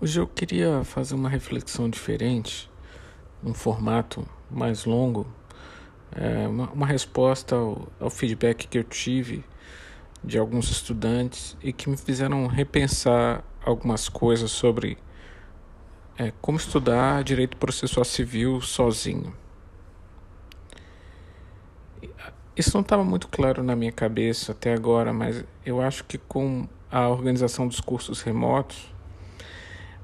Hoje eu queria fazer uma reflexão diferente, um formato mais longo, é, uma, uma, resposta ao, ao, feedback que eu tive de alguns estudantes e que me fizeram repensar algumas coisas sobre é, como estudar direito processual civil sozinho. Isso não estava muito claro na minha cabeça até agora, mas eu acho que com a organização dos cursos remotos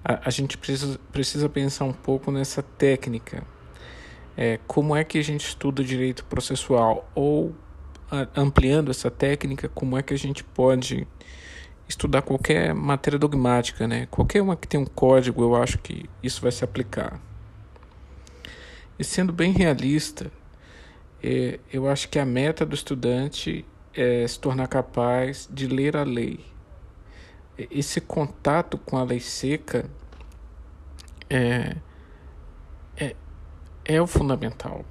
a, a gente precisa, precisa pensar um pouco nessa técnica. É, como é que a gente estuda direito processual? Ou, a, ampliando essa técnica, como é que a gente pode estudar qualquer matéria dogmática, né? Qualquer uma que tem um código, eu acho que isso vai se aplicar. E sendo bem realista, é, eu acho que a meta do estudante é se tornar capaz de ler a lei esse contato com a lei seca é, é, é o fundamental.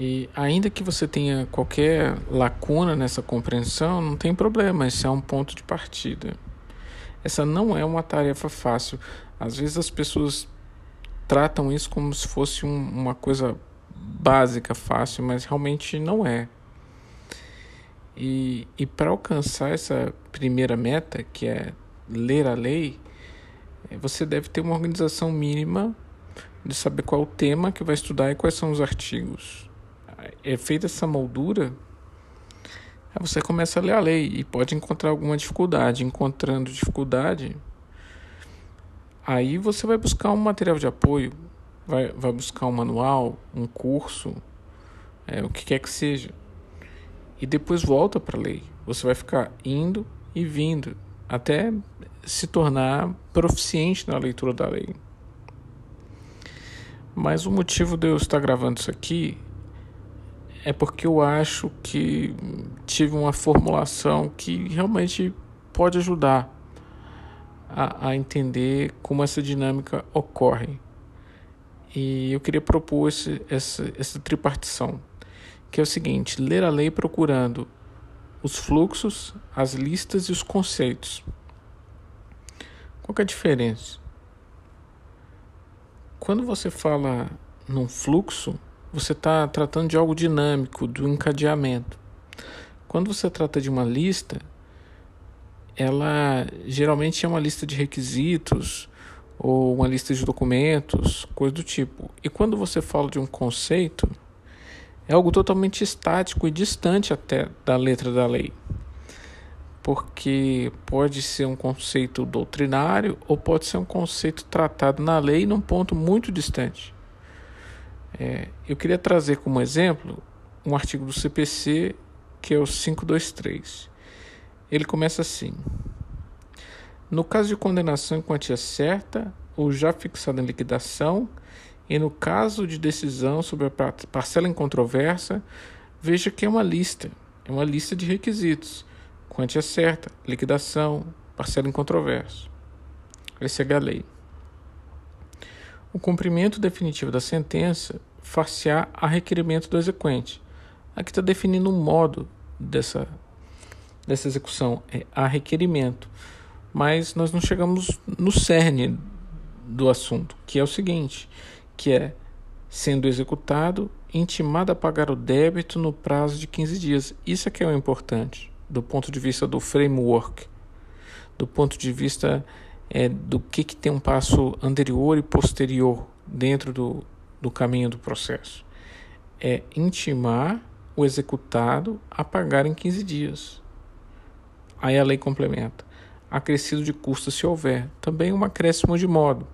E ainda que você tenha qualquer lacuna nessa compreensão, não tem problema, esse é um ponto de partida. Essa não é uma tarefa fácil. Às vezes as pessoas tratam isso como se fosse um, uma coisa básica, fácil, mas realmente não é. E, e para alcançar essa primeira meta, que é ler a lei, eh, você deve ter uma organização mínima de saber qual o tema que vai estudar e quais são os artigos. É feita essa moldura, aí você começa a ler a lei e pode encontrar alguma dificuldade. Encontrando dificuldade, aí você vai buscar um material de apoio, vai, vai buscar um manual, um curso, é, o que quer que seja e depois volta para a lei. Você vai ficar indo e vindo até se tornar proficiente na leitura da lei. Mas o motivo de eu estar gravando isso aqui é porque eu acho que tive uma formulação que realmente pode ajudar a, a entender como essa dinâmica ocorre. E eu queria propor esse, essa, essa tripartição que é o seguinte: ler a lei procurando os fluxos, as listas e os conceitos. Qual é a diferença? Quando você fala num fluxo, você está tratando de algo dinâmico, do encadeamento. Quando você trata de uma lista, ela geralmente é uma lista de requisitos ou uma lista de documentos, coisa do tipo. E quando você fala de um conceito, é algo totalmente estático e distante até da letra da lei. Porque pode ser um conceito doutrinário ou pode ser um conceito tratado na lei num ponto muito distante. É, eu queria trazer como exemplo um artigo do CPC que é o 523. Ele começa assim: No caso de condenação em quantia certa ou já fixada em liquidação, e no caso de decisão sobre a parcela em controvérsia, veja que é uma lista, é uma lista de requisitos. Quantia certa, liquidação, parcela em controvérsia. Essa é a lei. O cumprimento definitivo da sentença far-se-á a requerimento do exequente. Aqui está definindo um modo dessa, dessa execução, é a requerimento. Mas nós não chegamos no cerne do assunto, que é o seguinte: que é, sendo executado, intimado a pagar o débito no prazo de 15 dias. Isso é que é o importante, do ponto de vista do framework, do ponto de vista é, do que, que tem um passo anterior e posterior dentro do, do caminho do processo. É intimar o executado a pagar em 15 dias. Aí a lei complementa. Acrescido de custo se houver. Também um acréscimo de modo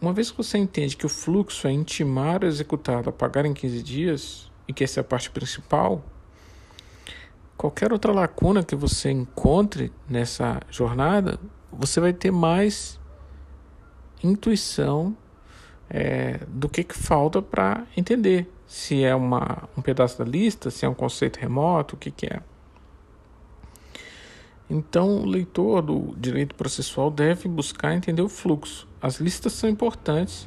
uma vez que você entende que o fluxo é intimar o executado a pagar em 15 dias, e que essa é a parte principal, qualquer outra lacuna que você encontre nessa jornada, você vai ter mais intuição é, do que, que falta para entender se é uma, um pedaço da lista, se é um conceito remoto, o que, que é. Então, o leitor do direito processual deve buscar entender o fluxo. As listas são importantes,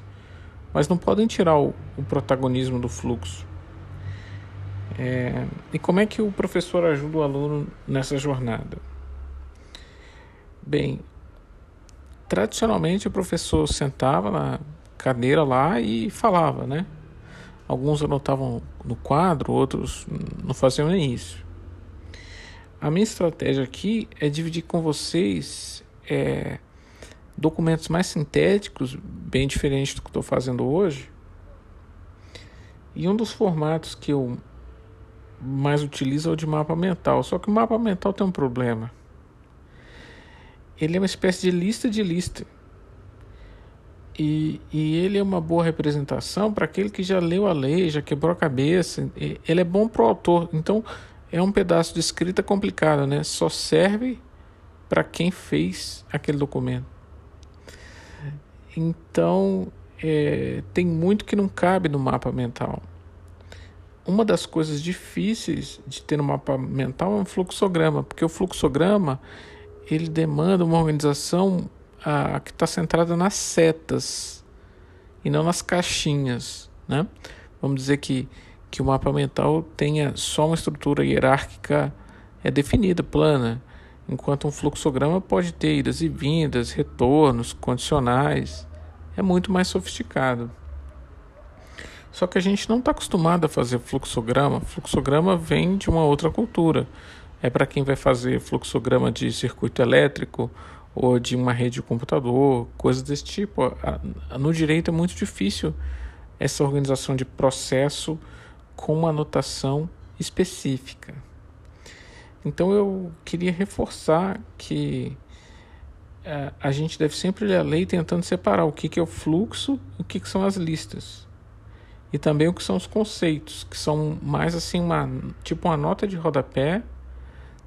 mas não podem tirar o, o protagonismo do fluxo. É, e como é que o professor ajuda o aluno nessa jornada? Bem, tradicionalmente o professor sentava na cadeira lá e falava, né? Alguns anotavam no quadro, outros não faziam nem isso. A minha estratégia aqui é dividir com vocês é, documentos mais sintéticos, bem diferente do que estou fazendo hoje. E um dos formatos que eu mais utilizo é o de mapa mental. Só que o mapa mental tem um problema. Ele é uma espécie de lista de lista. E, e ele é uma boa representação para aquele que já leu a lei, já quebrou a cabeça. Ele é bom para o autor. Então, é um pedaço de escrita complicado, né? Só serve para quem fez aquele documento. Então, é, tem muito que não cabe no mapa mental. Uma das coisas difíceis de ter no mapa mental é um fluxograma, porque o fluxograma ele demanda uma organização a, que está centrada nas setas e não nas caixinhas, né? Vamos dizer que, que o mapa mental tenha só uma estrutura hierárquica é definida, plana, enquanto um fluxograma pode ter idas e vindas, retornos, condicionais, é muito mais sofisticado. Só que a gente não está acostumado a fazer fluxograma. Fluxograma vem de uma outra cultura. É para quem vai fazer fluxograma de circuito elétrico ou de uma rede de computador, coisas desse tipo. No direito é muito difícil essa organização de processo com uma anotação específica. Então eu queria reforçar que é, a gente deve sempre ler a lei tentando separar o que, que é o fluxo e o que, que são as listas. E também o que são os conceitos, que são mais assim uma tipo uma nota de rodapé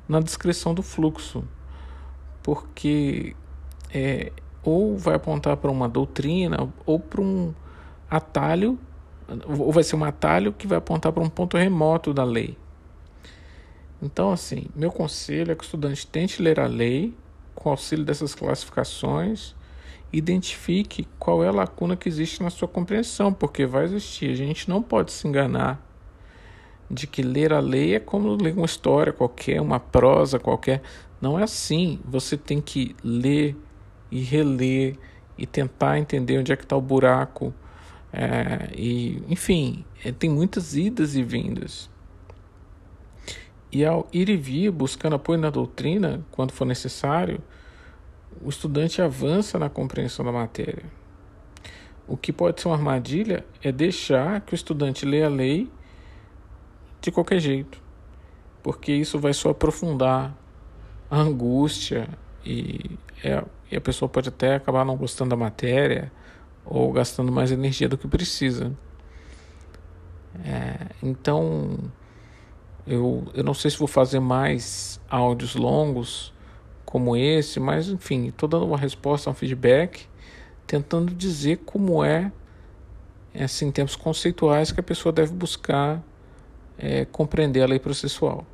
na descrição do fluxo. Porque é, ou vai apontar para uma doutrina ou para um atalho, ou vai ser um atalho que vai apontar para um ponto remoto da lei. Então, assim, meu conselho é que o estudante tente ler a lei com auxílio dessas classificações, identifique qual é a lacuna que existe na sua compreensão, porque vai existir. A gente não pode se enganar de que ler a lei é como ler uma história qualquer, uma prosa qualquer. Não é assim. Você tem que ler e reler e tentar entender onde é que está o buraco. É, e, enfim, é, tem muitas idas e vindas. E ao ir e vir buscando apoio na doutrina, quando for necessário, o estudante avança na compreensão da matéria. O que pode ser uma armadilha é deixar que o estudante leia a lei de qualquer jeito, porque isso vai só aprofundar a angústia e, é, e a pessoa pode até acabar não gostando da matéria ou gastando mais energia do que precisa. É, então eu, eu não sei se vou fazer mais áudios longos como esse, mas enfim, estou dando uma resposta, um feedback, tentando dizer como é, assim, termos conceituais que a pessoa deve buscar é, compreender a lei processual.